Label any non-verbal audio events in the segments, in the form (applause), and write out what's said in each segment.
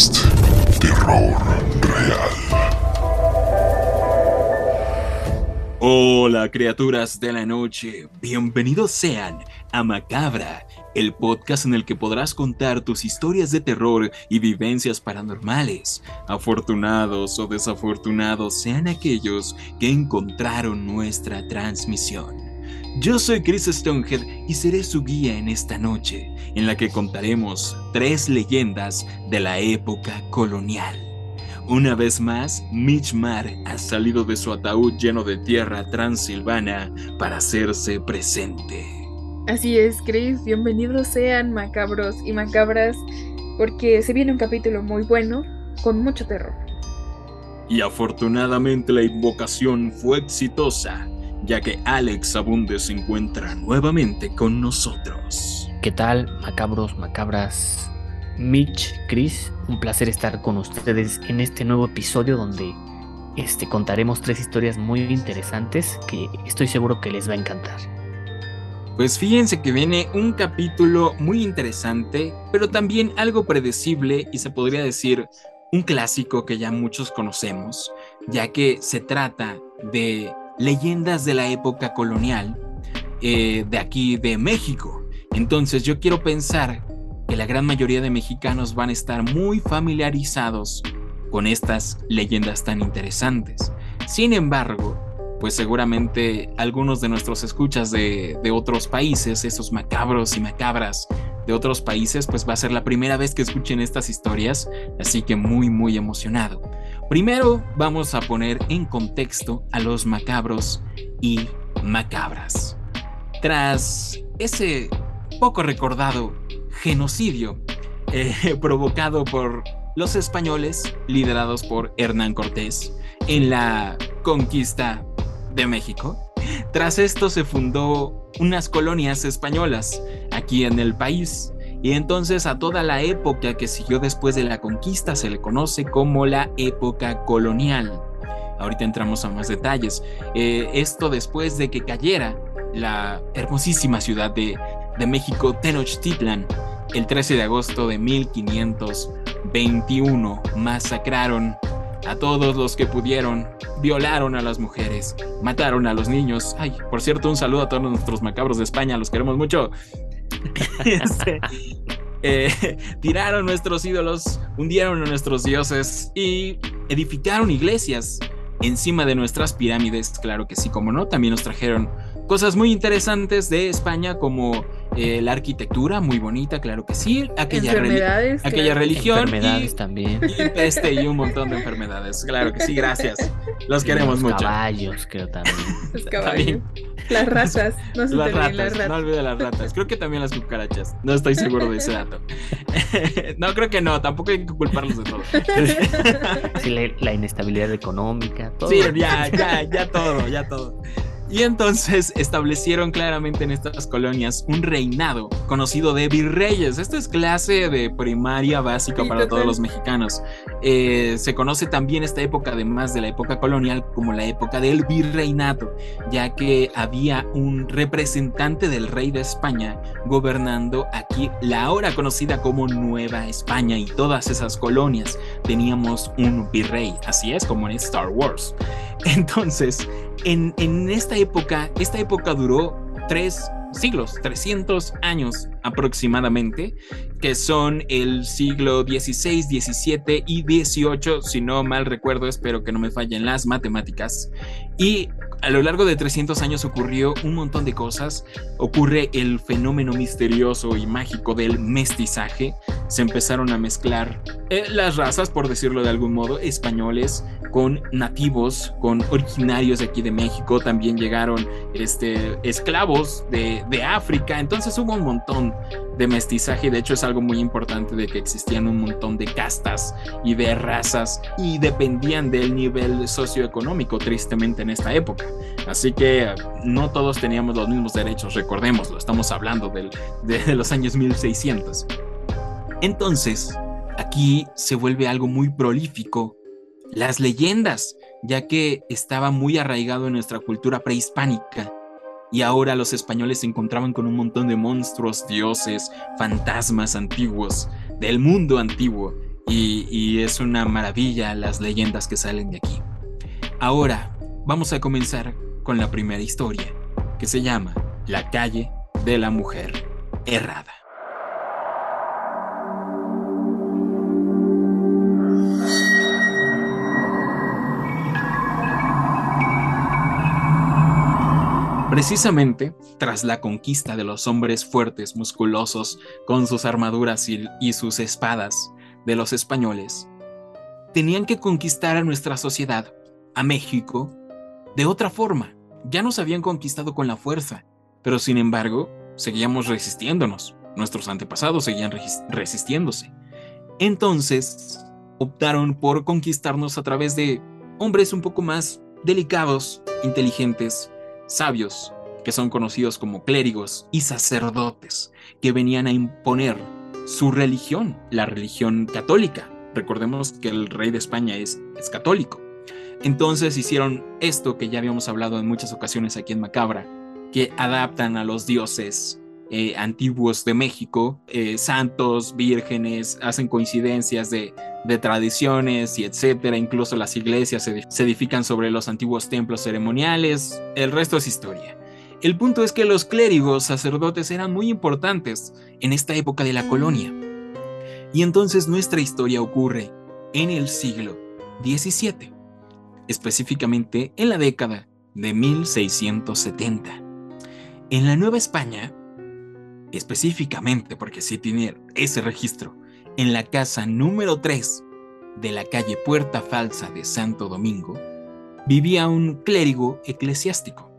Terror Real. Hola criaturas de la noche, bienvenidos sean a Macabra, el podcast en el que podrás contar tus historias de terror y vivencias paranormales. Afortunados o desafortunados sean aquellos que encontraron nuestra transmisión. Yo soy Chris Stonehead y seré su guía en esta noche, en la que contaremos tres leyendas de la época colonial. Una vez más, Mitch Mar ha salido de su ataúd lleno de tierra transilvana para hacerse presente. Así es, Chris. Bienvenidos sean macabros y macabras, porque se viene un capítulo muy bueno, con mucho terror. Y afortunadamente la invocación fue exitosa, ya que Alex Abunde se encuentra nuevamente con nosotros. ¿Qué tal, macabros, macabras? Mitch, Chris, un placer estar con ustedes en este nuevo episodio donde este, contaremos tres historias muy interesantes que estoy seguro que les va a encantar. Pues fíjense que viene un capítulo muy interesante, pero también algo predecible y se podría decir un clásico que ya muchos conocemos, ya que se trata de leyendas de la época colonial eh, de aquí de México. Entonces yo quiero pensar que la gran mayoría de mexicanos van a estar muy familiarizados con estas leyendas tan interesantes. Sin embargo, pues seguramente algunos de nuestros escuchas de, otros países, esos macabros y macabras de otros países, pues va a ser la primera vez que escuchen estas historias, así que muy muy emocionado. Primero vamos a poner en contexto a los macabros y macabras. Tras ese poco recordado genocidio eh, (laughs) provocado por los españoles, liderados por Hernán Cortés, en la conquista de México. Tras esto se fundó unas colonias españolas aquí en el país y entonces a toda la época que siguió después de la conquista se le conoce como la época colonial. Ahorita entramos a más detalles. Eh, esto después de que cayera la hermosísima ciudad de, de México, Tenochtitlan, el 13 de agosto de 1521 masacraron a todos los que pudieron, violaron a las mujeres, mataron a los niños. Ay, por cierto, un saludo a todos nuestros macabros de España, los queremos mucho. (laughs) Este, eh, tiraron nuestros ídolos, hundieron a nuestros dioses y edificaron iglesias encima de nuestras pirámides, claro que sí, como no, también nos trajeron cosas muy interesantes de España como eh, la arquitectura muy bonita, claro que sí, aquella, aquella religión enfermedades también y peste y un montón de enfermedades, claro que sí, gracias, los queremos los mucho. Caballos, creo también. Los caballos. Las ratas, no se las ratas, las ratas. no olvide las ratas. Creo que también las cucarachas. No estoy seguro de ese dato. (laughs) no, creo que no. Tampoco hay que culparlos de todo. Sí, la, la inestabilidad económica, todo. Sí, ya, ya, ya todo, ya todo. Y entonces (laughs) establecieron claramente en estas colonias un reinado conocido de virreyes. Esto es clase de primaria básica para todos los mexicanos. Eh, se conoce también esta época, además de la época colonial, como la época del virreinato, ya que había un representante del rey de España gobernando aquí la ahora conocida como Nueva España y todas esas colonias teníamos un virrey, así es como en Star Wars. (laughs) Entonces, en, esta época, esta época duró tres siglos, 300 años aproximadamente, que son el siglo XVI, XVII y XVIII, si no mal recuerdo, espero que no me fallen las matemáticas. Y a lo largo de 300 años ocurrió un montón de cosas. Ocurre el fenómeno misterioso y mágico del mestizaje. Se empezaron a mezclar eh, las razas, por decirlo de algún modo, españoles con nativos, con originarios de aquí de México. También llegaron este, esclavos de, de África. Entonces hubo un montón de mestizaje. De hecho, es algo muy importante de que existían un montón de castas y de razas y dependían del nivel socioeconómico, tristemente, en esta época. Así que eh, no todos teníamos los mismos derechos, recordémoslo, estamos hablando del- de los años 1600. Entonces, aquí se vuelve algo muy prolífico, las leyendas, ya que estaba muy arraigado en nuestra cultura prehispánica. Y ahora los españoles se encontraban con un montón de monstruos, dioses, fantasmas antiguos del mundo antiguo. y, es una maravilla las leyendas que salen de aquí. Ahora vamos a comenzar con la primera historia, que se llama La calle de la mujer errada. Precisamente tras la conquista de los hombres fuertes, musculosos, con sus armaduras y, sus espadas de los españoles, tenían que conquistar a nuestra sociedad, a México, de otra forma. Ya nos habían conquistado con la fuerza, pero sin embargo, seguíamos resistiéndonos. Nuestros antepasados seguían resistiéndose. Entonces, optaron por conquistarnos a través de hombres un poco más delicados, inteligentes, sabios, que son conocidos como clérigos y sacerdotes, que venían a imponer su religión, la religión católica. Recordemos que el rey de España es, católico. Entonces hicieron esto que ya habíamos hablado en muchas ocasiones aquí en Macabra, que adaptan a los dioses eh, antiguos de México, eh, santos, vírgenes, hacen coincidencias de, de, tradiciones y etcétera. Incluso las iglesias se, se edifican sobre los antiguos templos ceremoniales. El resto es historia. El punto es que los clérigos sacerdotes eran muy importantes en esta época de la colonia. Y entonces nuestra historia ocurre en el siglo XVII, específicamente en la década de 1670. En la Nueva España, específicamente porque sí tiene ese registro, en la casa número 3 de la calle Puerta Falsa de Santo Domingo, vivía un clérigo eclesiástico.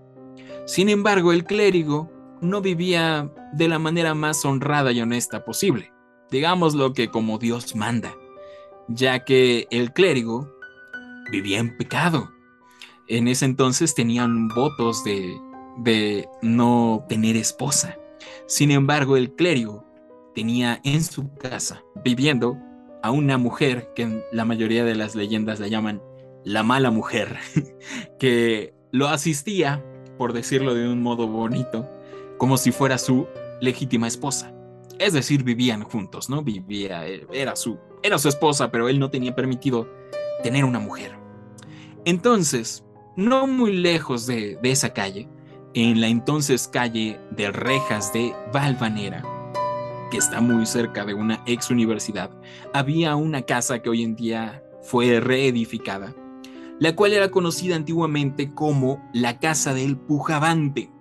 Sin embargo, el clérigo no vivía de la manera más honrada y honesta posible, digámoslo que como Dios manda, ya que el clérigo vivía en pecado. En ese entonces tenían votos de, de no tener esposa. Sin embargo, el clérigo tenía en su casa, viviendo, a una mujer que la mayoría de las leyendas la llaman la mala mujer, (laughs) que lo asistía, por decirlo de un modo bonito, como si fuera su legítima esposa. Es decir, vivían juntos, ¿no? Vivía, era su, era su esposa, pero él no tenía permitido tener una mujer. Entonces, no muy lejos de esa calle, en la entonces calle de Rejas de Valvanera, que está muy cerca de una ex universidad, había una casa que hoy en día fue reedificada, la cual era conocida antiguamente como la Casa del Pujabante.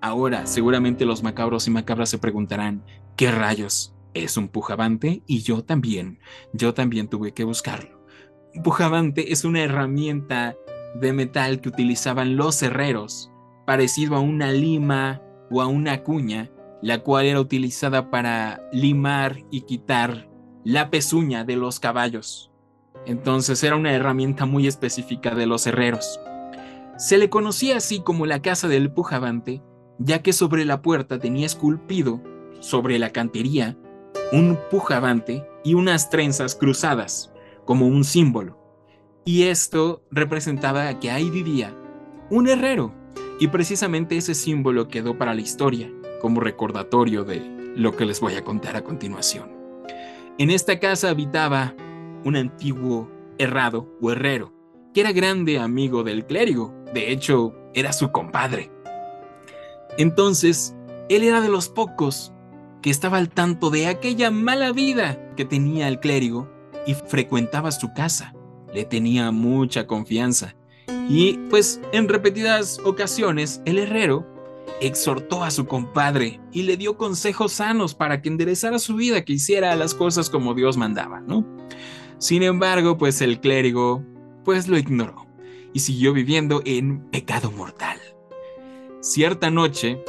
Ahora, seguramente los macabros y macabras se preguntarán, ¿qué rayos es un pujabante? Y yo también, yo también tuve que buscarlo. Un pujabante es una herramienta de metal que utilizaban los herreros parecido a una lima o a una cuña, la cual era utilizada para limar y quitar la pezuña de los caballos. Entonces era una herramienta muy específica de los herreros. Se le conocía así como la casa del pujabante, ya que sobre la puerta tenía esculpido, sobre la cantería, un pujabante y unas trenzas cruzadas, como un símbolo. Y esto representaba que ahí vivía un herrero, y precisamente ese símbolo quedó para la historia como recordatorio de lo que les voy a contar a continuación. En esta casa habitaba un antiguo herrado o herrero, que era grande amigo del clérigo, de hecho era su compadre. Entonces, él era de los pocos que estaba al tanto de aquella mala vida que tenía el clérigo y frecuentaba su casa. Le tenía mucha confianza y pues en repetidas ocasiones el herrero exhortó a su compadre y le dio consejos sanos para que enderezara su vida, que hiciera las cosas como Dios mandaba, ¿no? Sin embargo, pues el clérigo pues lo ignoró y siguió viviendo en pecado mortal. Cierta noche,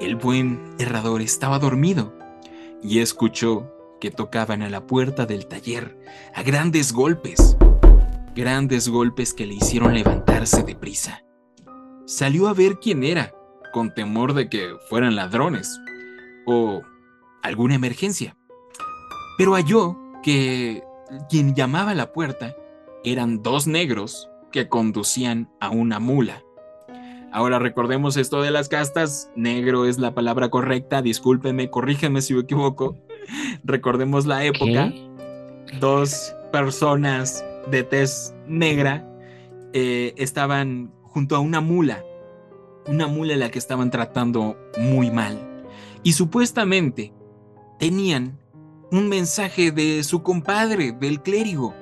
el buen herrador estaba dormido y escuchó que tocaban a la puerta del taller a grandes golpes grandes golpes que le hicieron levantarse deprisa. Salió a ver quién era, con temor de que fueran ladrones o alguna emergencia. Pero halló que quien llamaba a la puerta eran dos negros que conducían a una mula. Ahora recordemos esto de las castas, negro es la palabra correcta, discúlpenme, corrígenme si me equivoco. (laughs) Recordemos la época. dos personas de tez negra eh, estaban junto a una mula, una mula la que estaban tratando muy mal. Y supuestamente tenían un mensaje de su compadre, del clérigo,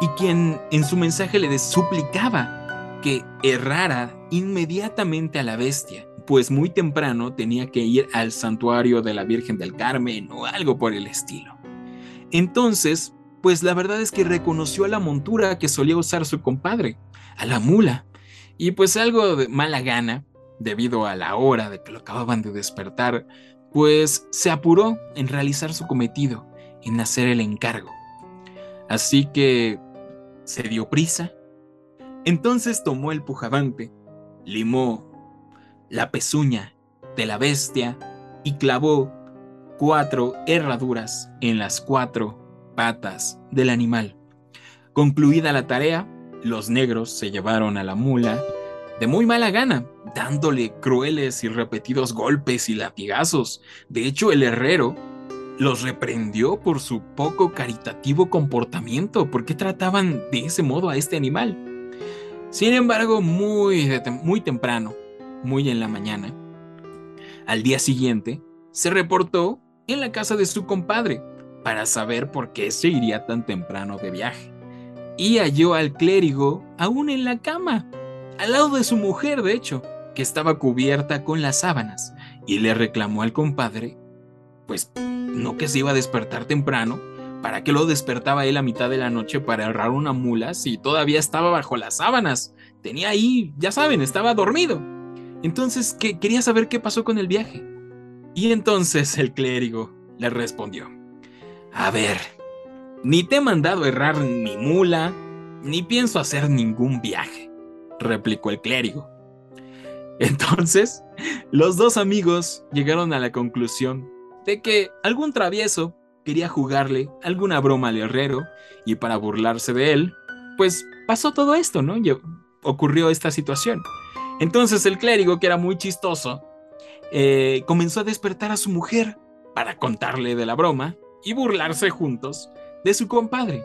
y quien en su mensaje le suplicaba que errara inmediatamente a la bestia, pues muy temprano tenía que ir al santuario de la Virgen del Carmen o algo por el estilo. Entonces, pues la verdad es que reconoció a la montura que solía usar su compadre, a la mula, y pues algo de mala gana, debido a la hora de que lo acababan de despertar, pues se apuró en realizar su cometido, en hacer el encargo. Así que se dio prisa. Entonces tomó el pujabante, limó la pezuña de la bestia y clavó cuatro herraduras en las cuatro patas del animal. Concluida la tarea, los negros se llevaron a la mula de muy mala gana, dándole crueles y repetidos golpes y latigazos. De hecho, el herrero los reprendió por su poco caritativo comportamiento. ¿Por qué trataban de ese modo a este animal? Sin embargo, muy, muy temprano, muy en la mañana, al día siguiente, se reportó en la casa de su compadre, para saber por qué se iría tan temprano de viaje. Y halló al clérigo aún en la cama, al lado de su mujer, de hecho, que estaba cubierta con las sábanas, y le reclamó al compadre, pues no que se iba a despertar temprano, ¿para qué lo despertaba él a mitad de la noche para errar una mula si todavía estaba bajo las sábanas? Tenía ahí, ya saben, estaba dormido. Entonces, quería saber qué pasó con el viaje. Y entonces el clérigo le respondió, a ver, ni te he mandado errar mi mula, ni pienso hacer ningún viaje, replicó el clérigo. Entonces, los dos amigos llegaron a la conclusión de que algún travieso quería jugarle alguna broma al herrero y para burlarse de él, pues pasó todo esto, ¿no? Ocurrió esta situación. Entonces el clérigo, que era muy chistoso, eh, comenzó a despertar a su mujer para contarle de la broma y burlarse juntos de su compadre.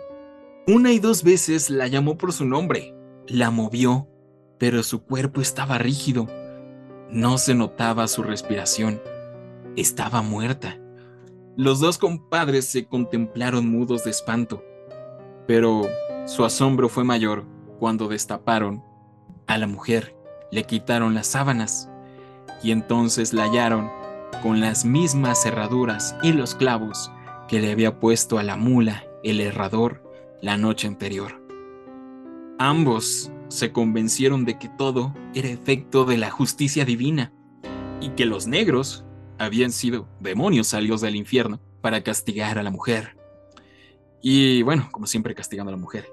Una y dos veces la llamó por su nombre, la movió, pero su cuerpo estaba rígido. No se notaba su respiración. Estaba muerta. Los dos compadres se contemplaron mudos de espanto, pero su asombro fue mayor cuando destaparon a la mujer, le quitaron las sábanas y entonces la hallaron con las mismas cerraduras y los clavos que le había puesto a la mula el herrador la noche anterior. Ambos se convencieron de que todo era efecto de la justicia divina y que los negros habían sido demonios salidos del infierno para castigar a la mujer. Y bueno, como siempre castigando a la mujer.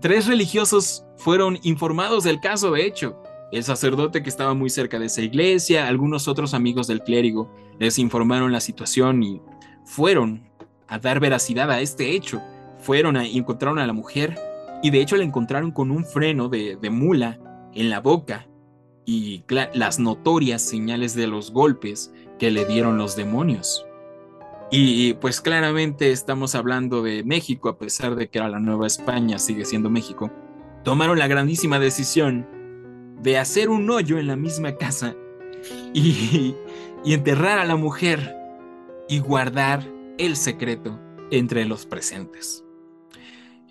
tres religiosos fueron informados del caso, de hecho. El sacerdote que estaba muy cerca de esa iglesia, algunos otros amigos del clérigo, les informaron la situación y fueron a dar veracidad a este hecho. Fueron a encontraron a la mujer y de hecho la encontraron con un freno de, mula en la boca y las notorias señales de los golpes que le dieron los demonios. Y pues claramente estamos hablando de México, a pesar de que era la Nueva España, sigue siendo México. Tomaron la grandísima decisión de hacer un hoyo en la misma casa y, y enterrar a la mujer y guardar el secreto entre los presentes.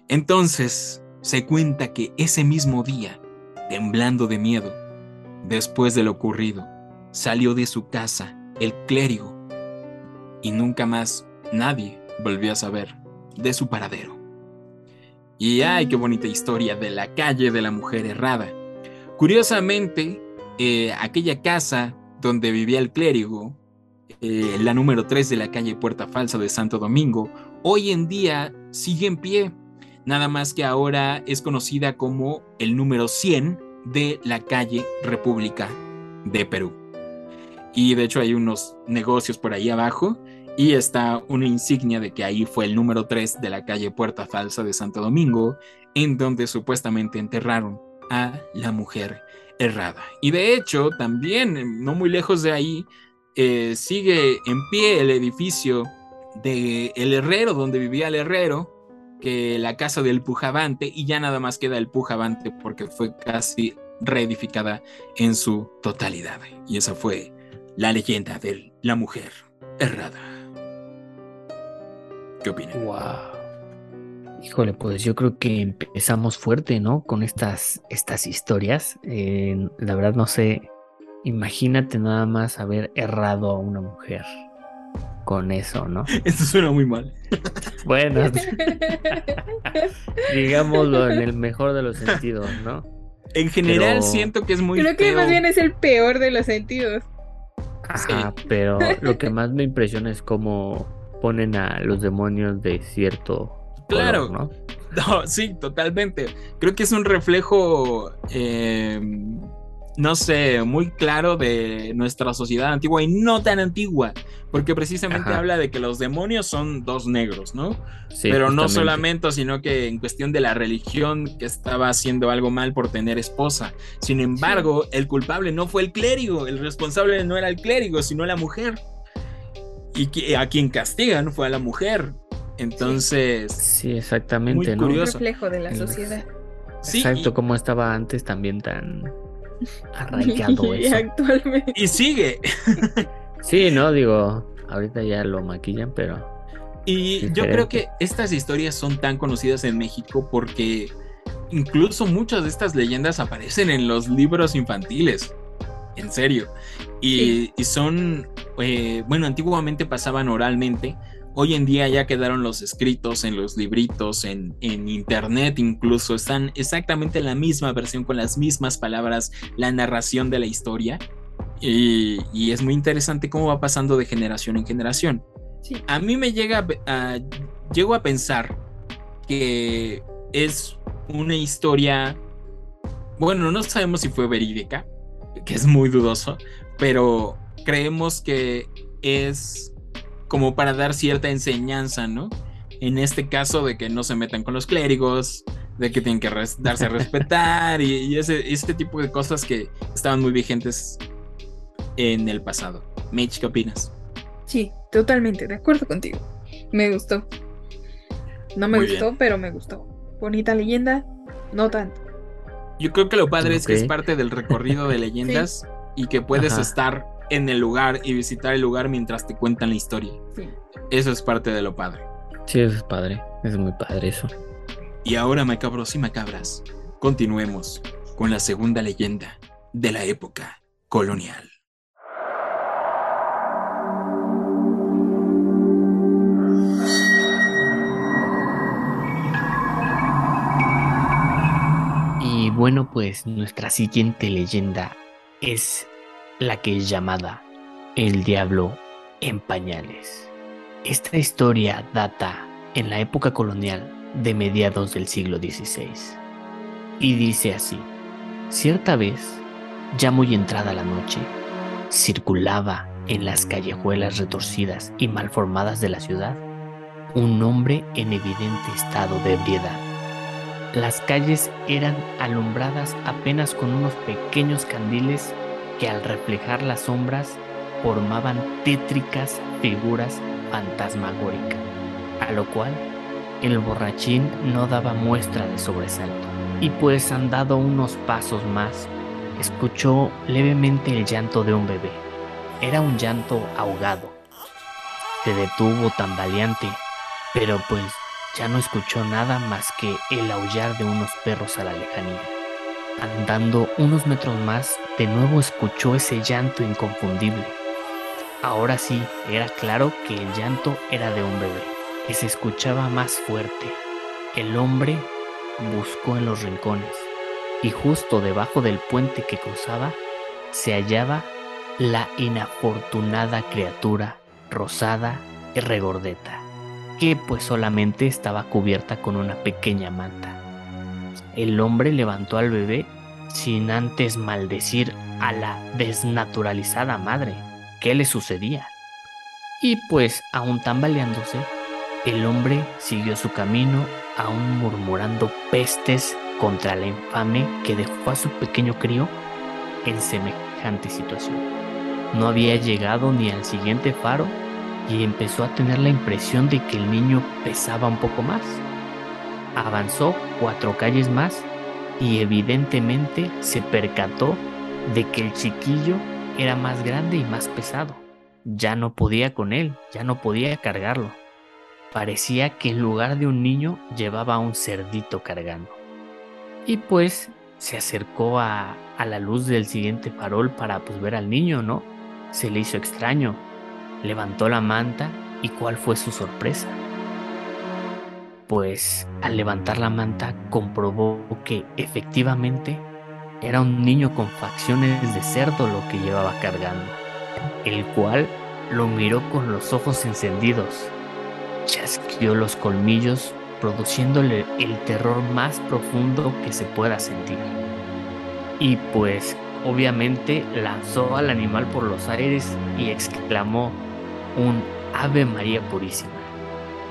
Entonces se cuenta que ese mismo día, temblando de miedo, después de lo ocurrido, salió de su casa el clérigo y nunca más nadie volvió a saber de su paradero. Y ay, qué bonita historia de la calle de la mujer errada. Curiosamente, eh, aquella casa donde vivía el clérigo eh, la número 3 de la calle Puerta Falsa de Santo Domingo, hoy en día sigue en pie, nada más que ahora es conocida como el número 100 de la calle República de Perú. Y de hecho hay unos negocios por ahí abajo y está una insignia de que ahí fue el número 3 de la calle Puerta Falsa de Santo Domingo, en donde supuestamente enterraron a la mujer errada. Y de hecho, también, no muy lejos de ahí, eh, sigue en pie el edificio de el herrero, donde vivía el herrero, que la casa del pujabante, y ya nada más queda el pujabante porque fue casi reedificada en su totalidad. Y esa fue la leyenda de la mujer errada. ¿Qué opinan? Wow. Híjole, pues yo creo que empezamos fuerte, ¿no? Con estas, estas historias. Eh, la verdad no sé, imagínate nada más haber errado a una mujer con eso, ¿no? (laughs) Esto suena muy mal. Bueno, (laughs) (laughs) digámoslo en el mejor de los sentidos, ¿no? En general Pero- siento que es muy Creo que feo. más bien es el peor de los sentidos. Ajá, pero lo que más me impresiona es cómo ponen a los demonios de cierto Claro. color, ¿no? No, sí, totalmente. Creo que es un reflejo, eh, no sé, muy claro de nuestra sociedad antigua y no tan antigua, porque precisamente Ajá. habla de que los demonios son dos negros, ¿no? Sí, Pero no solamente, sino que en cuestión de la religión que estaba haciendo algo mal por tener esposa. Sin embargo, el culpable no fue el clérigo, el responsable no era el clérigo, sino la mujer. Y que- a quien castigan fue a la mujer. Entonces, Sí, exactamente, Muy ¿no? Un curioso. reflejo de la sociedad. sí, Exacto, y- como estaba antes también tan arraigado (laughs) y eso. actualmente. y sigue. Sí, no, digo, ahorita ya lo maquillan, pero Y yo creo que estas historias son tan conocidas en México porque incluso muchas de estas leyendas aparecen en los libros infantiles. En serio. Y, Sí. y son, eh, bueno, antiguamente pasaban oralmente. Hoy en día ya quedaron los escritos en los libritos, en, en internet incluso. Están exactamente en la misma versión, con las mismas palabras, la narración de la historia. Y, y es muy interesante cómo va pasando de generación en generación Sí. a mí me llega a, a- llego a pensar que es una historia bueno no sabemos si fue verídica que es muy dudoso pero creemos que es como para dar cierta enseñanza no en este caso de que no se metan con los clérigos de que tienen que res- darse a respetar y, y ese, ese tipo de cosas que estaban muy vigentes en el pasado Mitch ¿qué opinas? Sí, totalmente, de acuerdo contigo. Me gustó. No me Muy gustó, pero me gustó. Bonita leyenda, no tanto. Yo creo que lo padre es que es parte del recorrido de (laughs) leyendas y que puedes Ajá. estar en el lugar y visitar el lugar mientras te cuentan la historia. Sí. Eso es parte de lo padre. sí, eso es padre, es muy padre eso. Y ahora, macabros y macabras, continuemos con la segunda leyenda de la época colonial. Y bueno, pues nuestra siguiente leyenda es la que es llamada El Diablo en Pañales. Esta historia data en la época colonial de mediados del siglo XVI. Y dice así, cierta vez, ya muy entrada la noche, circulaba en las callejuelas retorcidas y malformadas de la ciudad un hombre en evidente estado de ebriedad. Las calles eran alumbradas apenas con unos pequeños candiles que al reflejar las sombras formaban tétricas figuras fantasmagóricas, a lo cual el borrachín no daba muestra de sobresalto. Y pues andado unos pasos más, escuchó levemente el llanto de un bebé. Era un llanto ahogado. Se detuvo tambaleante, pero pues ya no escuchó nada más que el aullar de unos perros a la lejanía. Andando unos metros más, de nuevo escuchó ese llanto inconfundible. Ahora sí, era claro que el llanto era de un bebé, que se escuchaba más fuerte. El hombre buscó en los rincones, y justo debajo del puente que cruzaba se hallaba la inafortunada criatura rosada y regordeta que pues solamente estaba cubierta con una pequeña manta. El hombre levantó al bebé sin antes maldecir a la desnaturalizada madre. ¿Qué le sucedía? Y pues, aún tambaleándose, el hombre siguió su camino, aún murmurando pestes contra la infame que dejó a su pequeño crío en semejante situación. No había llegado ni al siguiente faro y empezó a tener la impresión de que el niño pesaba un poco más. Avanzó cuatro calles más y evidentemente se percató de que el chiquillo era más grande y más pesado. Ya no podía con él, ya no podía cargarlo. Parecía que en lugar de un niño llevaba un cerdito cargando. Y pues se acercó a, a la luz del siguiente farol para pues ver al niño, ¿no? Se le hizo extraño. Levantó la manta y cuál fue su sorpresa. Pues al levantar la manta comprobó que efectivamente era un niño con facciones de cerdo lo que llevaba cargando, el cual lo miró con los ojos encendidos, chasqueó los colmillos produciéndole el terror más profundo que se pueda sentir. Y pues obviamente lanzó al animal por los aires y exclamó un Ave María Purísima.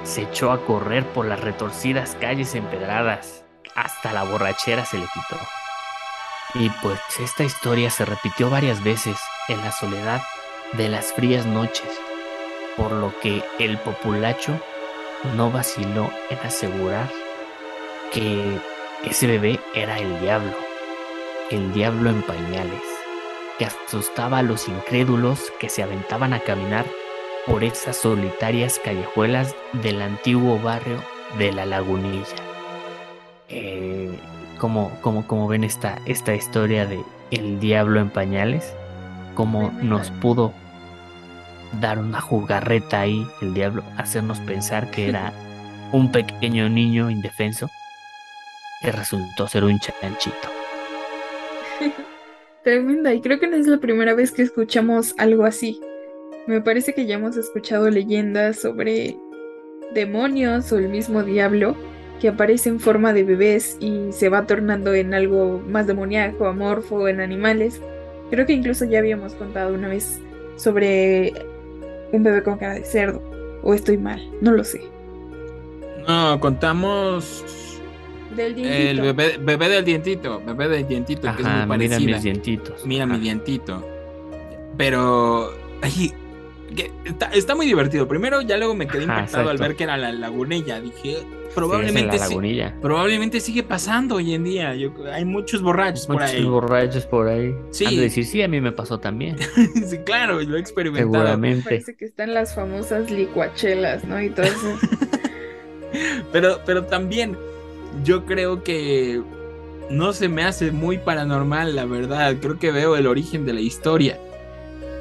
Se echó a correr por las retorcidas calles empedradas. Hasta la borrachera se le quitó. Y pues esta historia se repitió varias veces en la soledad de las frías noches, por lo que el populacho no vaciló en asegurar que ese bebé era el diablo, el diablo en pañales, que asustaba a los incrédulos que se aventaban a caminar por esas solitarias callejuelas del antiguo barrio de la lagunilla. Eh, como, como, como ven esta, esta historia de el diablo en pañales, cómo nos pudo dar una jugarreta ahí el diablo, hacernos pensar que era (laughs) un pequeño niño indefenso que resultó ser un chanchito. (laughs) Tremenda, y creo que no es la primera vez que escuchamos algo así. Me parece que ya hemos escuchado leyendas sobre demonios o el mismo diablo que aparece en forma de bebés y se va tornando en algo más demoníaco, amorfo, en animales. Creo que incluso ya habíamos contado una vez sobre un bebé con cara de cerdo. O estoy mal, no lo sé. No, contamos Del el dientito. bebé, bebé del dientito, bebé del dientito, que es muy mira parecida. mis dientitos. Mira mi dientito. Pero, ay, que está, está muy divertido. Primero, ya luego me quedé Ajá, impactado al ver que era la lagunilla. Dije, Sí, probablemente la probablemente sigue pasando hoy en día. Yo- hay muchos borrachos por Muchos ahí. borrachos por ahí. Sí. Han de decir, sí, a mí me pasó también. (laughs) sí, claro, lo he experimentado. Seguramente. Parece que están las famosas licuachelas, ¿no? Y todo eso. (laughs) Pero, pero también yo creo que no se me hace muy paranormal, la verdad. Creo que veo el origen de la historia.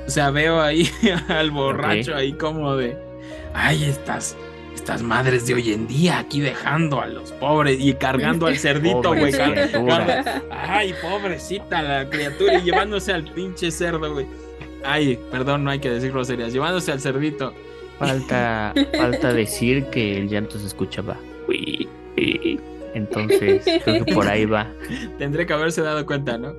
O sea, veo ahí (laughs) al borracho ahí como de, ay, estas, estas madres de hoy en día aquí dejando a los pobres y cargando al (laughs) cerdito, güey. Ay, pobrecita la criatura y llevándose al pinche cerdo, güey. Ay, perdón, no hay que decir groserías. Llevándose al cerdito. Falta, falta decir que el llanto se escuchaba. Entonces, creo que por ahí va. (laughs) Tendré que haberse dado cuenta, ¿no?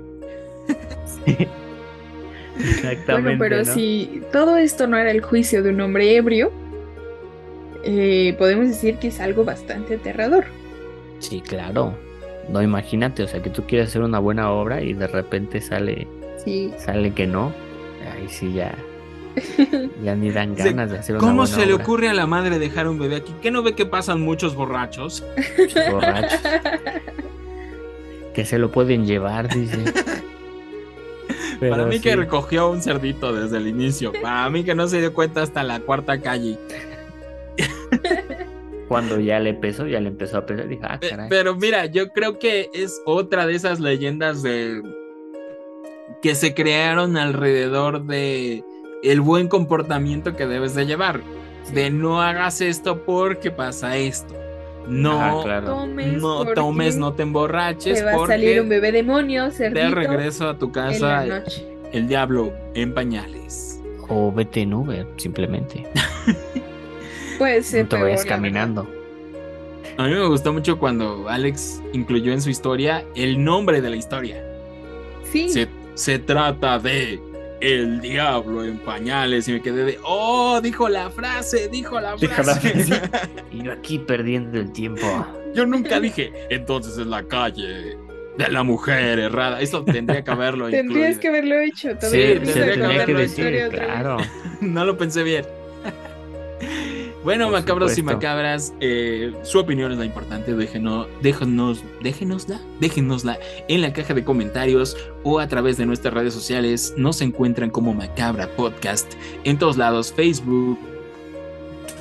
Exactamente. Bueno, pero ¿no? si todo esto no era el juicio de un hombre ebrio, eh, podemos decir que es algo bastante aterrador. Sí, claro. No, imagínate, o sea, que tú quieres hacer una buena obra y de repente sale, Sí. sale que no. Ahí sí ya, (laughs) ya ni dan ganas de hacer una ¿Cómo buena se le obra. ocurre a la madre dejar un bebé aquí? ¿Qué no ve que pasan muchos borrachos? Muchos borrachos (laughs) que se lo pueden llevar, dice. (laughs) Para mí que recogió un cerdito desde el inicio. Para mí que no se dio cuenta hasta la cuarta calle. (laughs) Cuando ya le pesó, ya le empezó a pesar, dije, ah, caray. Pero mira, yo creo que es otra de esas leyendas de que se crearon alrededor de el buen comportamiento que debes de llevar. De no hagas esto porque pasa esto. No, Ajá, claro. Tomes no tomes, no te emborraches Te va a porque salir un bebé demonio, de cerdito, regreso a tu en casa la noche. el diablo en pañales. O vete en Uber, simplemente. (laughs) Puede ser No te vayas caminando. A mí me gustó mucho cuando Alex incluyó en su historia el nombre de la historia. Sí, Se, se trata de El diablo en pañales. Y me quedé de, oh, dijo la frase, dijo la Dijo la frase. (laughs) Y yo aquí perdiendo el tiempo. Yo nunca dije, entonces es la calle de la mujer errada. Eso tendría que haberlo (laughs) tendrías incluido. que haberlo hecho. Sí, Todavía tendría que hecho, claro. (laughs) No lo pensé bien. Bueno, Por macabros y macabras, eh, su opinión es la importante. Déjenos, déjenos, déjenosla, déjenosla en la caja de comentarios o a través de nuestras redes sociales. Nos encuentran como Macabra Podcast en todos lados: Facebook,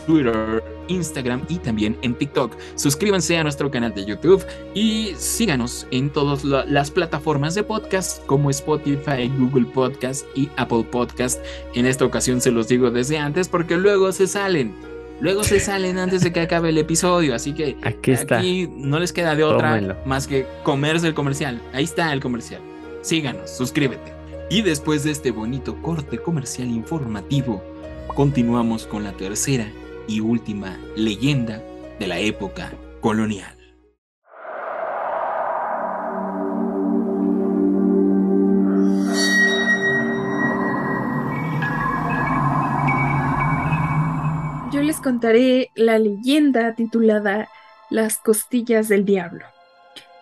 Twitter, Instagram y también en TikTok. Suscríbanse a nuestro canal de YouTube y síganos en todas la- las plataformas de podcast como Spotify, Google Podcast y Apple Podcast. En esta ocasión se los digo desde antes porque luego se salen. Luego se salen antes de que acabe el episodio, así que Aquí está. aquí no les queda de otra Tómenlo. más que comerse el comercial. Ahí está el comercial. Síganos, suscríbete. Y después de este bonito corte comercial informativo, continuamos con la tercera y última leyenda de la época colonial. Contaré la leyenda titulada Las costillas del diablo.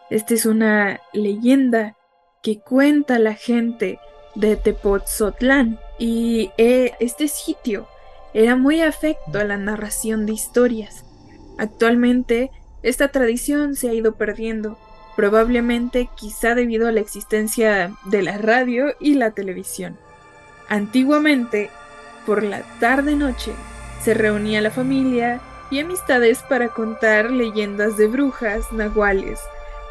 Esta es una leyenda que cuenta la gente de Tepoztlán y eh, este sitio era muy afecto a la narración de historias. Actualmente esta tradición se ha ido perdiendo, probablemente quizá debido a la existencia de la radio y la televisión. Antiguamente, por la tarde-noche, se reunía la familia y amistades para contar leyendas de brujas, nahuales,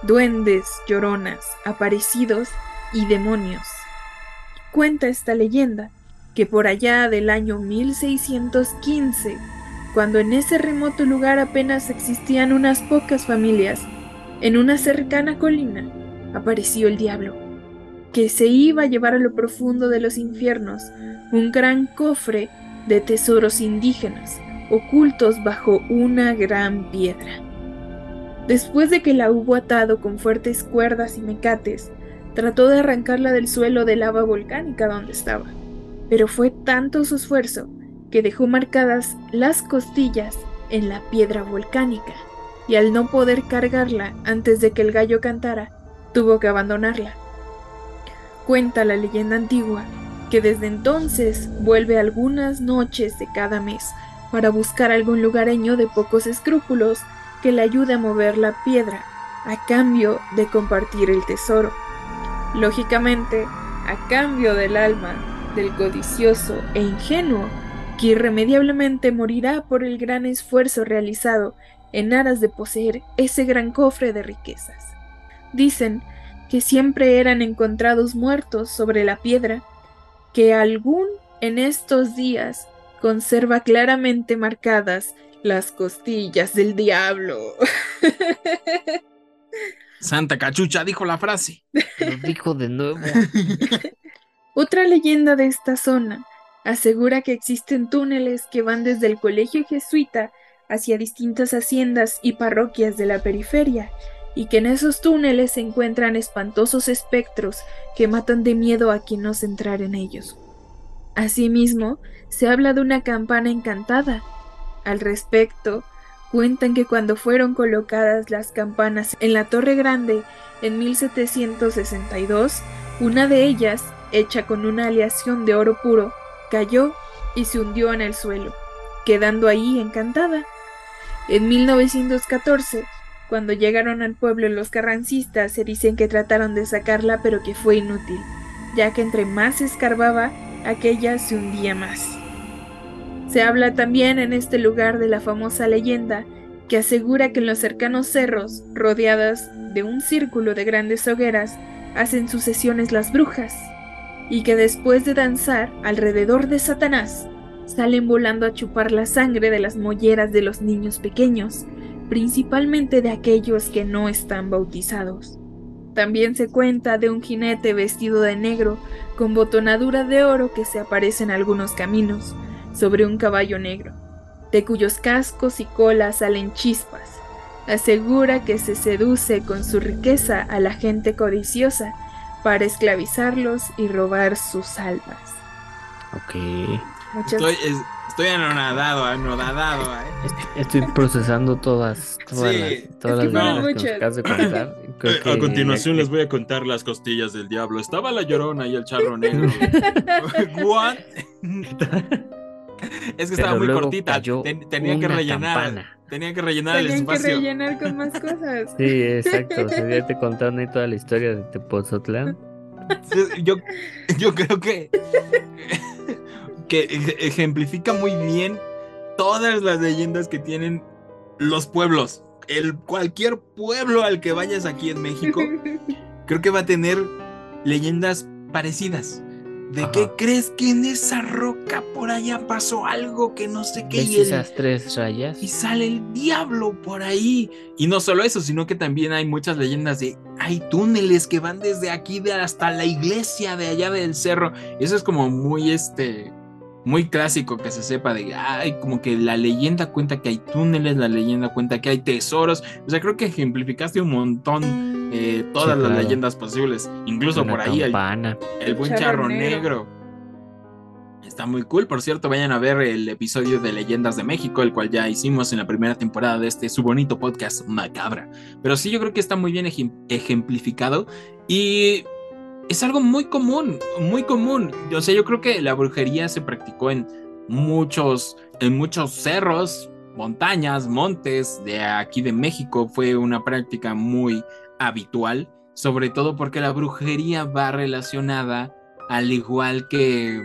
duendes, lloronas, aparecidos y demonios. Cuenta esta leyenda que por allá del año 1615, cuando en ese remoto lugar apenas existían unas pocas familias, en una cercana colina apareció el diablo, que se iba a llevar a lo profundo de los infiernos un gran cofre de tesoros indígenas ocultos bajo una gran piedra. Después de que la hubo atado con fuertes cuerdas y mecates, trató de arrancarla del suelo de lava volcánica donde estaba, pero fue tanto su esfuerzo que dejó marcadas las costillas en la piedra volcánica, y al no poder cargarla antes de que el gallo cantara, tuvo que abandonarla. Cuenta la leyenda antigua que desde entonces vuelve algunas noches de cada mes para buscar algún lugareño de pocos escrúpulos que le ayude a mover la piedra a cambio de compartir el tesoro. Lógicamente, a cambio del alma del codicioso e ingenuo, que irremediablemente morirá por el gran esfuerzo realizado en aras de poseer ese gran cofre de riquezas. Dicen que siempre eran encontrados muertos sobre la piedra que algún en estos días conserva claramente marcadas las costillas del diablo. (laughs) Santa Cachucha dijo la frase. Lo dijo de nuevo. (laughs) Otra leyenda de esta zona asegura que existen túneles que van desde el colegio jesuita hacia distintas haciendas y parroquias de la periferia, y que en esos túneles se encuentran espantosos espectros que matan de miedo a quien osa entrar en ellos. Asimismo, se habla de una campana encantada. Al respecto, cuentan que cuando fueron colocadas las campanas en la Torre Grande en 1762, una de ellas, hecha con una aleación de oro puro, cayó y se hundió en el suelo, quedando ahí encantada. En 1914, cuando llegaron al pueblo los carrancistas, se dicen que trataron de sacarla pero que fue inútil, ya que entre más se escarbaba, aquella se hundía más. Se habla también en este lugar de la famosa leyenda que asegura que en los cercanos cerros, rodeadas de un círculo de grandes hogueras, hacen sucesiones las brujas, y que después de danzar alrededor de Satanás, salen volando a chupar la sangre de las molleras de los niños pequeños, principalmente de aquellos que no están bautizados. También se cuenta de un jinete vestido de negro con botonadura de oro que se aparece en algunos caminos, sobre un caballo negro, de cuyos cascos y colas salen chispas. Asegura que se seduce con su riqueza a la gente codiciosa para esclavizarlos y robar sus almas. Ok. Muchas Estoy, es- estoy anonadado, anonadado. ¿eh? Estoy procesando todas, todas Sí, las, todas es que las leyendas que nos acabas de contar. (laughs) Eh, que- a continuación les voy a contar las costillas del diablo. Estaba la llorona y el charro (laughs) negro. (laughs) What? Es que estaba Pero muy cortita. ten- tenía que rellenar. campana. Tenía que rellenar el Tenían que espacio. rellenar con más cosas. Sí, exacto. O sea, ya te contaron ahí toda la historia de Tepozotlán. Yo, yo creo que, que ej- ejemplifica muy bien todas las leyendas que tienen los pueblos. El, cualquier pueblo al que vayas aquí en México, (laughs) creo que va a tener leyendas parecidas. ¿De Ajá. qué crees que en esa roca por allá pasó algo que no sé qué? ¿Ves Y, el- esas tres rayas? y sale el diablo por ahí. Y no solo eso, sino que también hay muchas leyendas de hay túneles que van desde aquí de hasta la iglesia de allá del cerro. Eso es como muy este muy clásico que se sepa de ay, como que la leyenda cuenta que hay túneles, la leyenda cuenta que hay tesoros. O sea, creo que ejemplificaste un montón eh, todas Sí, las claro. leyendas posibles. Incluso Una por ahí el, el buen charro charro negro. negro. Está muy cool, por cierto, vayan a ver el episodio de Leyendas de México, el cual ya hicimos en la primera temporada de este su bonito podcast Macabra. Pero sí, yo creo que está muy bien ejem- ejemplificado y es algo muy común, muy común. O sea, yo creo que la brujería se practicó en muchos, en muchos cerros, montañas, montes de aquí de México. Fue una práctica muy habitual, sobre todo porque la brujería va relacionada, al igual que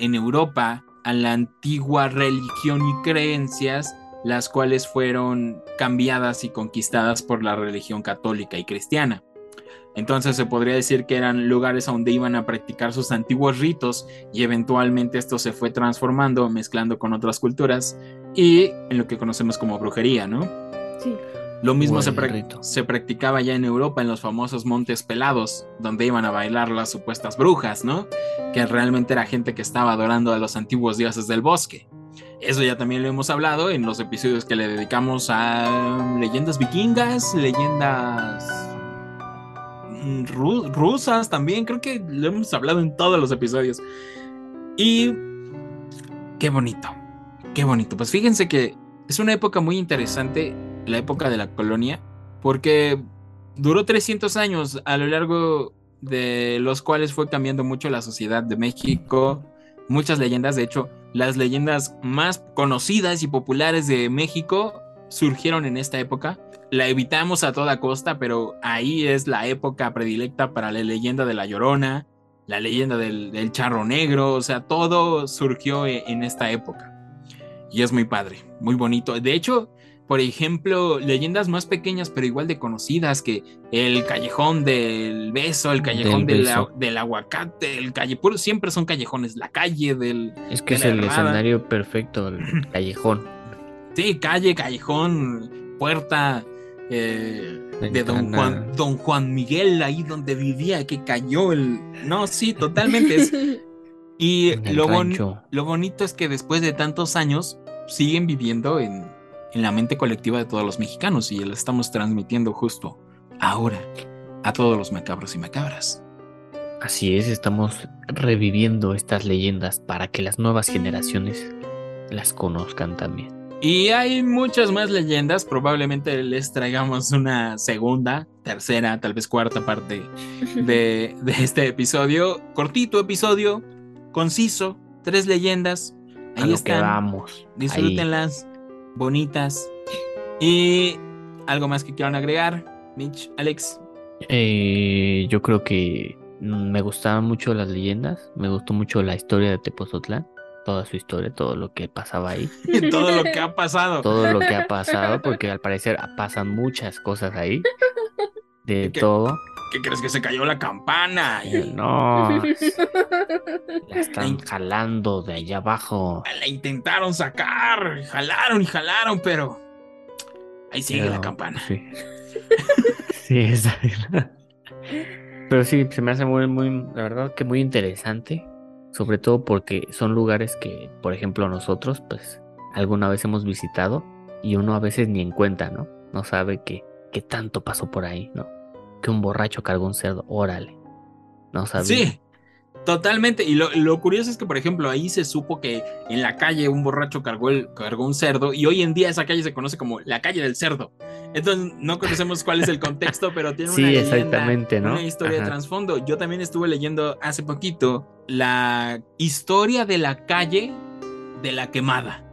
en Europa, a la antigua religión y creencias, las cuales fueron cambiadas y conquistadas por la religión católica y cristiana. Entonces se podría decir que eran lugares a donde iban a practicar sus antiguos ritos y eventualmente esto se fue transformando, mezclando con otras culturas y en lo que conocemos como brujería, ¿no? Sí. Lo mismo se, rito. se practicaba ya en Europa en los famosos montes pelados, donde iban a bailar las supuestas brujas, ¿no? Que realmente era gente que estaba adorando a los antiguos dioses del bosque. Eso ya también lo hemos hablado en los episodios que le dedicamos a leyendas vikingas, leyendas ru- rusas también, creo que lo hemos hablado en todos los episodios. Y qué bonito, qué bonito. Pues fíjense que es una época muy interesante, la época de la colonia, porque duró 300 años a lo largo de los cuales fue cambiando mucho la sociedad de México. Muchas leyendas, de hecho, las leyendas más conocidas y populares de México surgieron en esta época. La evitamos a toda costa, pero ahí es la época predilecta para la leyenda de la Llorona, la leyenda del, del Charro Negro, o sea, todo surgió e- en esta época. Y es muy padre, muy bonito. De hecho, por ejemplo, leyendas más pequeñas, pero igual de conocidas, que el callejón del beso, el callejón Del del, beso. a- del aguacate, el calle, puro- siempre son callejones, la calle del... Es que de es el escenario perfecto, el callejón. Sí, calle, callejón, puerta eh, de don. Juan, don Juan Miguel, ahí donde vivía, que cayó el... No, sí, totalmente. es- (laughs) Y lo, bon- lo bonito es que después de tantos años siguen viviendo en, en la mente colectiva de todos los mexicanos y lo estamos transmitiendo justo ahora a todos los macabros y macabras. Así es, estamos reviviendo estas leyendas para que las nuevas generaciones las conozcan también. Y hay muchas más leyendas, probablemente les traigamos una segunda, tercera, tal vez cuarta parte de, de este episodio. Cortito episodio, conciso, tres leyendas. A Ahí lo que están. ahí. Disfrútenlas, bonitas. Y algo más que quieran agregar, Mitch, Alex. Eh, yo creo que me gustaban mucho las leyendas, me gustó mucho la historia de Tepozotlán, toda su historia, todo lo que pasaba ahí, (laughs) Todo lo que ha (laughs) pasado. todo lo que ha pasado, porque al parecer pasan muchas cosas ahí, de ¿Qué? todo. ¿Qué crees que se cayó la campana? Eh, No, la están jalando de allá abajo. La intentaron sacar, jalaron y jalaron, pero ahí sigue la campana. Sí, (laughs) sí esa Pero sí, se me hace muy, muy, la verdad que muy interesante, sobre todo porque son lugares que, por ejemplo, nosotros, pues, alguna vez hemos visitado y uno a veces ni en cuenta, ¿no? No sabe que, que tanto pasó por ahí, ¿no? Que un borracho cargó un cerdo, órale. No sabía. Sí, totalmente. Y lo, lo curioso es que, por ejemplo, ahí se supo que en la calle un borracho cargó, el, cargó un cerdo y hoy en día esa calle se conoce como la calle del cerdo. Entonces no conocemos cuál es el contexto, pero (laughs) tiene Sí, una leyenda, una historia de trasfondo. Yo también estuve leyendo hace poquito la historia de la calle de la quemada.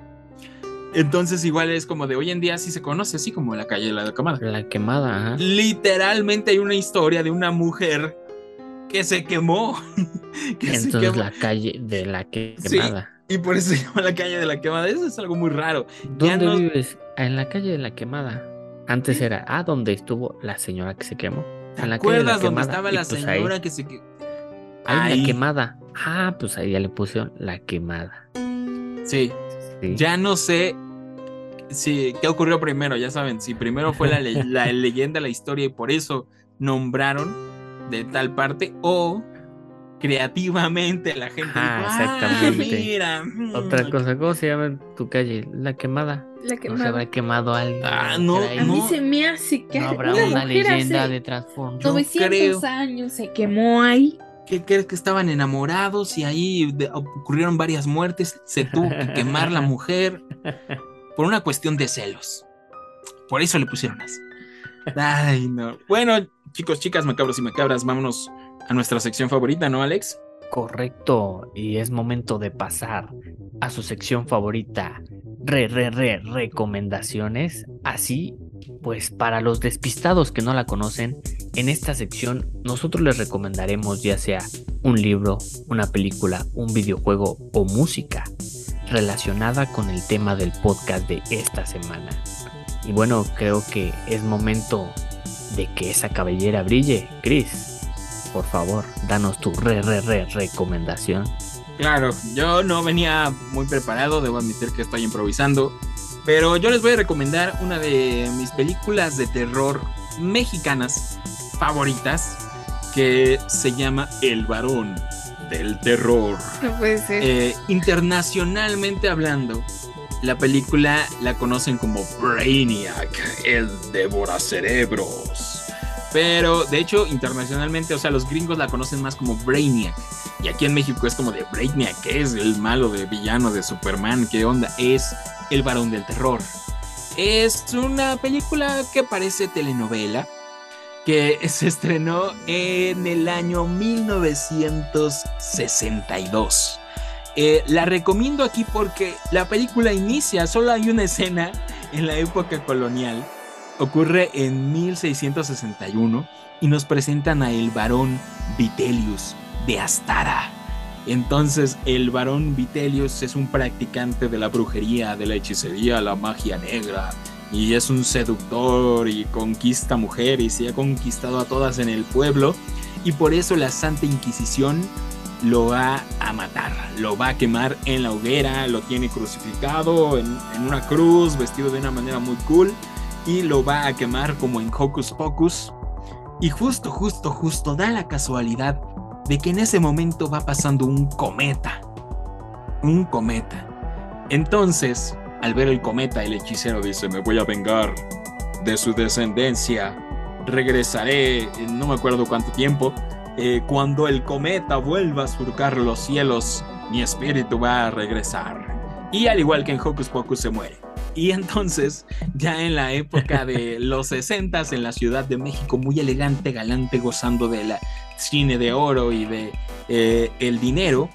Entonces igual es como de hoy en día sí se conoce así como la calle de la quemada. La quemada, ajá. Literalmente hay una historia de una mujer que se quemó. (laughs) que Entonces quemó. la calle de la Sí. quemada. Y por eso se llama la calle de la quemada. Eso es algo muy raro. ¿Dónde no- vives? Ah, En la calle de la quemada. Antes era, ah, donde estuvo la señora que se quemó. ¿Te En la calle de la acuerdas donde quemada. estaba la pues ahí- señora que se que- Ahí, Ahí. la quemada. Ah, pues ahí ya le pusieron la quemada. Sí, Sí. ya no sé si qué ocurrió primero, ya saben, si primero fue la, le- (laughs) la leyenda, la historia y por eso nombraron de tal parte o creativamente la gente dijo, "Ah, exactamente. mira, mm, Otra cosa, ¿cómo se llama tu calle? La quemada. La No se quemada. habrá quemado alguien. Ah, no, ahí? A mí no. se me hace que No habrá una, leyenda hace de Transformers. Yo 900 creo. años se quemó ahí. ¿Qué crees que estaban enamorados y ahí de- ocurrieron varias muertes? Se tuvo que quemar la mujer por una cuestión de celos. Por eso le pusieron así. Ay, no. Bueno, chicos, chicas, macabros y macabras, vámonos a nuestra sección favorita, ¿no, Alex? Correcto, y es momento de pasar a su sección favorita, re, re, re, recomendaciones. Así, pues para los despistados que no la conocen, en esta sección nosotros les recomendaremos ya sea un libro, una película, un videojuego o música relacionada con el tema del podcast de esta semana. Y bueno, creo que es momento de que esa cabellera brille, Chris. Por favor, danos tu re, re, re recomendación. Claro, yo no venía muy preparado, debo admitir que estoy improvisando, pero yo les voy a recomendar una de mis películas de terror mexicanas favoritas que se llama El varón del terror. No puede ser. Eh, internacionalmente hablando, la película la conocen como Brainiac, el devora cerebros. Pero de hecho, internacionalmente, o sea, los gringos la conocen más como Brainiac. Y aquí en México es como de Brainiac, que es el malo de villano de Superman, ¿qué onda? Es el varón del terror. Es una película que parece telenovela, que (laughs) se estrenó en el año 1962. Eh, la recomiendo aquí porque la película inicia, solo hay una escena en la época colonial, ocurre en 1661 y nos presentan a el varón Vitellius de Astara. Entonces el varón Vitellius es un practicante de la brujería, de la hechicería, la magia negra y es un seductor y conquista mujeres y ha conquistado a todas en el pueblo y por eso la Santa Inquisición lo va a matar, lo va a quemar en la hoguera, lo tiene crucificado en una cruz, vestido de una manera muy cool y lo va a quemar como en Hocus Pocus. Y justo, justo, justo da la casualidad de que en ese momento va pasando un cometa. Un cometa. Entonces, al ver el cometa, el hechicero dice, me voy a vengar de su descendencia. Regresaré, en no me acuerdo cuánto tiempo, eh, cuando el cometa vuelva a surcar los cielos, mi espíritu va a regresar. Y al igual que en Hocus Pocus se muere. Y entonces, ya en la época de los 60 en la Ciudad de México, muy elegante, galante, gozando de la cine de oro y de eh, el dinero,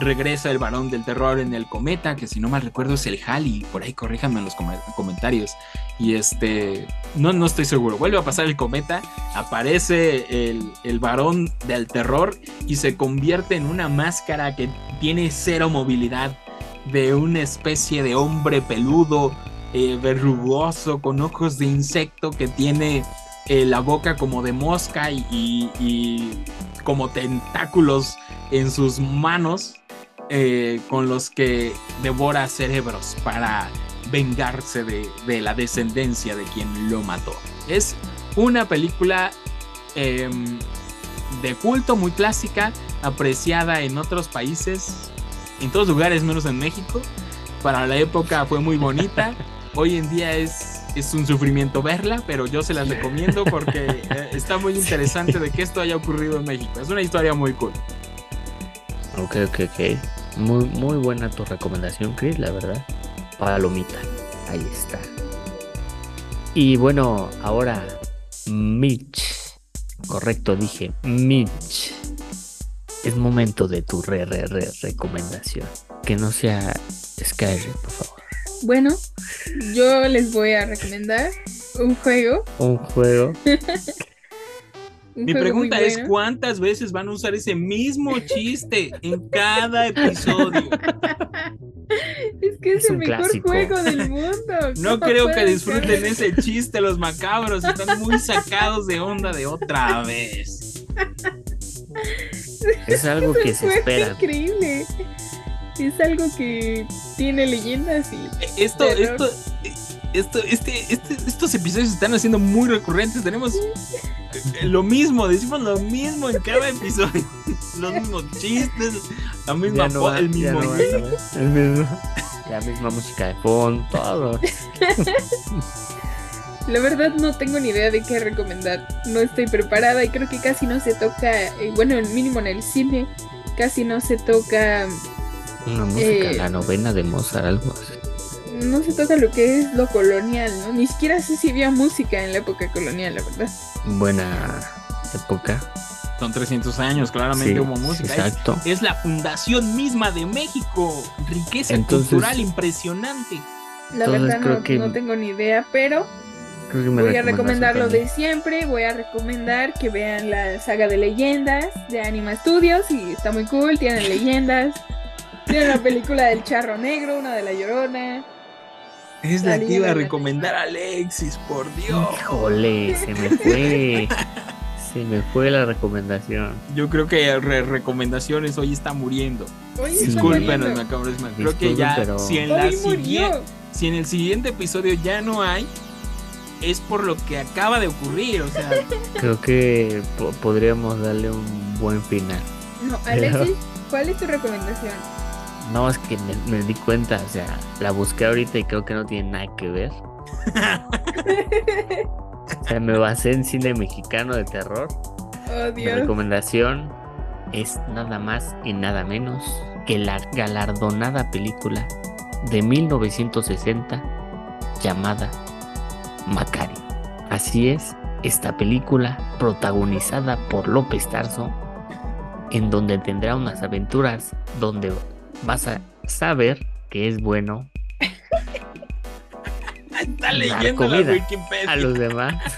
regresa el varón del terror en el cometa, que si no mal recuerdo es el Halley, por ahí corríjanme en los com- comentarios. Y este, no, no estoy seguro, vuelve a pasar el cometa, aparece el, el varón del terror y se convierte en una máscara que tiene cero movilidad de una especie de hombre peludo, eh, verrugoso, con ojos de insecto que tiene eh, la boca como de mosca y, como tentáculos en sus manos eh, con los que devora cerebros para vengarse de, de la descendencia de quien lo mató. Es una película em, de culto muy clásica, apreciada en otros países, en todos lugares menos en México. Para la época fue muy bonita. (laughs) Hoy en día es, es un sufrimiento verla, pero yo se las recomiendo porque eh, está muy (laughs) interesante de que esto haya ocurrido en México. Es una historia muy cool. Ok, ok, ok. Muy, muy buena tu recomendación, Chris, la verdad. Palomita. Ahí está. Y bueno, ahora Mitch. Correcto, dije Mitch. Es momento de tu re, re, re recomendación. Que no sea Skyrim, por favor. Bueno, yo les voy a recomendar un juego. Un juego. (laughs) un Mi juego pregunta es bueno. cuántas veces van a usar ese mismo chiste en cada episodio. (laughs) Es que es, Es el un mejor clásico. juego del (laughs) mundo. No ¿Cómo creo que disfruten ser? ese chiste los macabros, están muy sacados de onda de otra vez. Es algo que se (laughs) espera. increíble. Es algo que tiene leyendas y Esto, esto, esto, este, este, estos episodios se están haciendo muy recurrentes. Tenemos eh, lo mismo, decimos lo mismo en cada episodio. (laughs) Los mismos chistes, la misma no va- el mismo no va, guion. no va. (laughs) El mismo. La misma música de fondo, todo. La verdad no tengo ni idea de qué recomendar. No estoy preparada y creo que casi no se toca, eh, bueno, el mínimo en el cine, casi no se toca, Una música, Eh, la novena de Mozart, algo así. no se toca lo que es lo colonial, ¿no? Ni siquiera sé si había música en la época colonial, la verdad. Buena época. Son 300 años, claramente Sí, hubo música. Es- Exacto. Es, la fundación misma de México. Riqueza Entonces- cultural impresionante. La Entonces verdad creo no, que- no tengo ni idea, pero Creo que me voy a recomendar lo también. de siempre, voy a recomendar que vean la saga de leyendas de Anima Studios y está muy cool, tienen leyendas. Tienen la película del Charro Negro, una de la Llorona. Es La la que iba a recomendar a Alexis, por Dios. Híjole, se me fue. (laughs) se me fue la recomendación. Yo creo que re- recomendaciones hoy está muriendo. Hoy Sí. Discúlpenos, macabros. Creo que Disculpen, ya, pero- si en, la siguiente, si en el siguiente episodio ya no hay, es por lo que acaba de ocurrir. O sea, (laughs) Creo que po- podríamos darle un buen final. No, Alexis, ¿cuál es tu recomendación? No, es que me, me di cuenta, o sea, la busqué ahorita y creo que no tiene nada que ver. (laughs) O sea, me basé en cine mexicano de terror. Oh, Mi Dios. recomendación es nada más y nada menos que la galardonada película de 1960 llamada Macario. Así es, esta película protagonizada por López Tarso, en donde tendrá unas aventuras donde vas a saber que es bueno (laughs) está Dar leyendo la Wikipedia. a los demás. (laughs)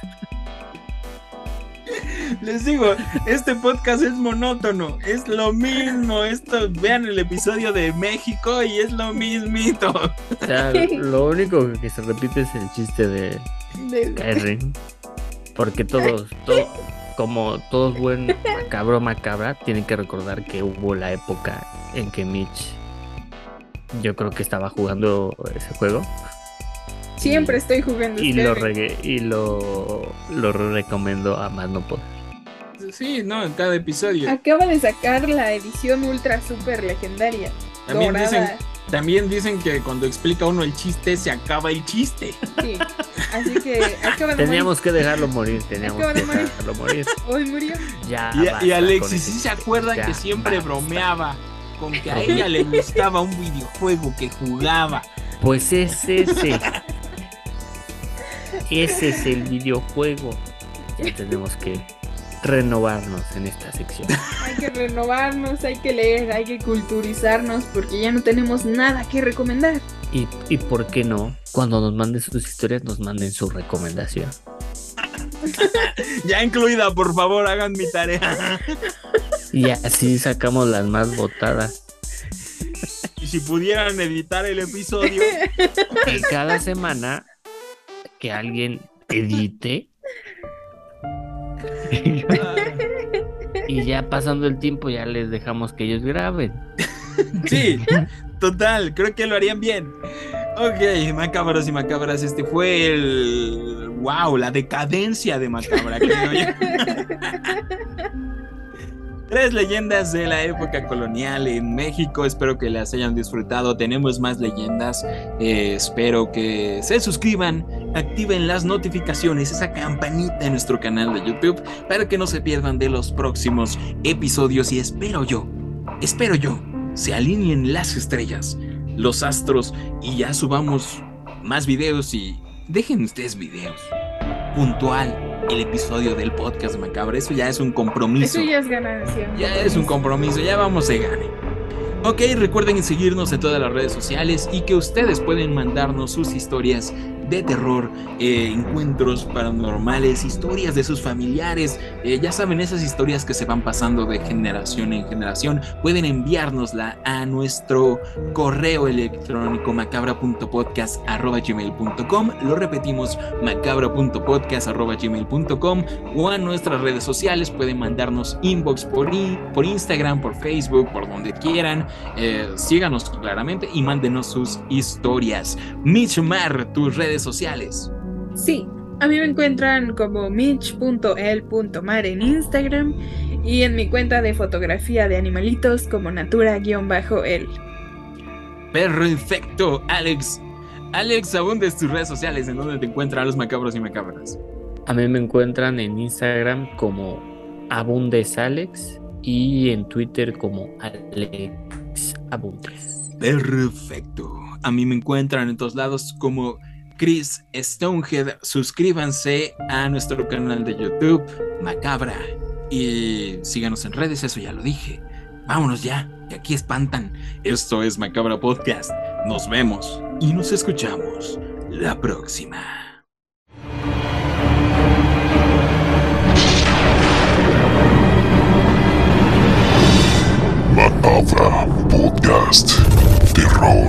Les digo, este podcast es monótono, es lo mismo. Esto, vean el episodio de México y es lo mismito. O sea, (laughs) lo único que se repite es el chiste de. Porque todos, to- como todo buen macabro macabra, tienen que recordar que hubo la época en que Mitch, yo creo que estaba jugando ese juego. Siempre estoy jugando Y lo, regue- y lo, lo recomendó a más no poder. Sí, no, en cada episodio. Acaba de sacar la edición ultra super legendaria. También dorada. dicen, también dicen que cuando explica uno el chiste, se acaba el chiste. Sí. Así que acaba de morir. Teníamos que dejarlo morir, teníamos Acaba que de morir. dejarlo morir. (laughs) Hoy murió. Ya Y, basta y con Alexis sí se chiste, acuerda ya que siempre basta. bromeaba con que a ella le gustaba un videojuego que jugaba. Pues es ese. Ese es el videojuego. Ya tenemos que renovarnos en esta sección. (laughs) Hay que renovarnos, hay que leer, hay que culturizarnos porque ya no tenemos nada que recomendar. Y, y por qué no, cuando nos manden sus historias, nos manden su recomendación. (laughs) Ya incluida, por favor, hagan mi tarea. (laughs) Y así sacamos las más votadas. Y si pudieran editar el episodio, Y cada semana que alguien edite. (laughs) Y ya pasando el tiempo ya les dejamos que ellos graben. (laughs) sí, total, creo que lo harían bien. Ok, macabros y macabras, este fue el. ¡Wow! La decadencia de macabra. (laughs) Tres leyendas de la época colonial en México. Espero que las hayan disfrutado. Tenemos más leyendas. Eh, espero que se suscriban, activen las notificaciones, esa campanita en nuestro canal de YouTube para que no se pierdan de los próximos episodios. Y espero yo, espero yo, se alineen las estrellas, los astros y ya subamos más videos y dejen ustedes videos puntual el episodio del podcast macabro. Eso ya es un compromiso. Eso ya es ganancia. Ya es un compromiso, ya vamos a gane. Ok, recuerden seguirnos en todas las redes sociales y que ustedes pueden mandarnos sus historias de terror, eh, encuentros paranormales, historias de sus familiares. Eh, ya saben, esas historias que se van pasando de generación en generación, pueden enviárnosla a nuestro correo electrónico macabra.podcast.gmail.com. Lo repetimos, macabra.podcast.gmail.com o a nuestras redes sociales. Pueden mandarnos inbox por, por Instagram, por Facebook, por donde quieran. Eh, síganos claramente y mándenos sus historias. Mitchmar, tus redes sociales. Sí, a mí me encuentran como mitch.el.mar en Instagram y en mi cuenta de fotografía de animalitos como natura-el. Perfecto, Alex. Alex, abundes tus redes sociales en donde te encuentran los macabros y macabras. A mí me encuentran en Instagram como abundesalex y en Twitter como Alex Abundes. Perfecto. A mí me encuentran en todos lados como Chris Stonehead. Suscríbanse a nuestro canal de YouTube, Macabra. Y síganos en redes, eso ya lo dije. Vámonos ya, que aquí espantan. Esto es Macabra Podcast. Nos vemos y nos escuchamos la próxima. Macabra Podcast. Terror